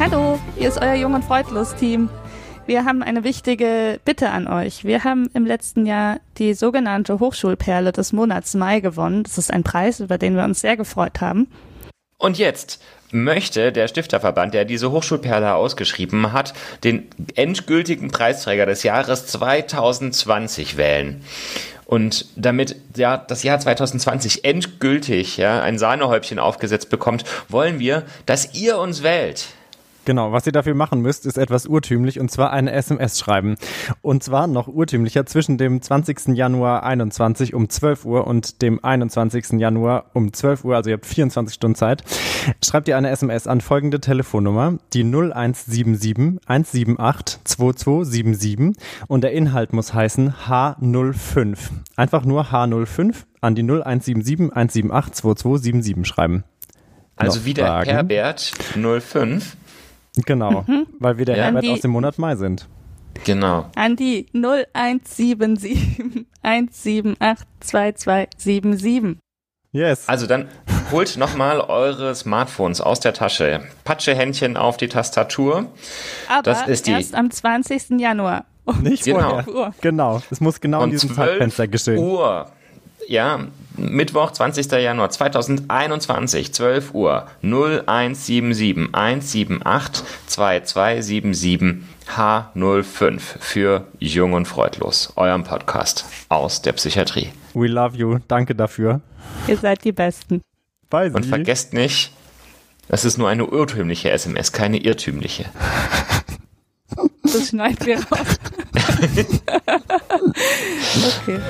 Hallo, hier ist euer Jung und Freudlos Team. Wir haben eine wichtige Bitte an euch. Wir haben im letzten Jahr die sogenannte Hochschulperle des Monats Mai gewonnen. Das ist ein Preis, über den wir uns sehr gefreut haben. Und jetzt möchte der Stifterverband, der diese Hochschulperle ausgeschrieben hat, den endgültigen Preisträger des Jahres 2020 wählen. Und damit ja, das Jahr 2020 endgültig ja, ein Sahnehäubchen aufgesetzt bekommt, wollen wir, dass ihr uns wählt. Genau, was ihr dafür machen müsst, ist etwas urtümlich und zwar eine SMS schreiben. Und zwar noch urtümlicher zwischen dem 20. Januar 21 um 12 Uhr und dem 21. Januar um 12 Uhr, also ihr habt 24 Stunden Zeit. Schreibt ihr eine SMS an folgende Telefonnummer, die 0177 178 2277 und der Inhalt muss heißen H05. Einfach nur H05 an die 0177 178 2277 schreiben. Also wieder Herbert 05. Genau, mhm. weil wir der ja. Herbert aus dem Monat Mai sind. Genau. An die 0177 178 2277. Yes. Also dann holt nochmal eure Smartphones aus der Tasche. Patschehändchen auf die Tastatur. Aber das ist die erst am 20. Januar. Nicht genau. vorher. Genau. Es muss genau in diesem Zeitfenster geschehen. Uhr. Ja, Mittwoch, 20. Januar 2021, 12 Uhr 0177 178 2277 H05 für Jung und Freudlos, eurem Podcast aus der Psychiatrie. We love you. Danke dafür. Ihr seid die Besten. Bye, und vergesst nicht, das ist nur eine urtümliche SMS, keine irrtümliche. Das schneiden wir raus. okay.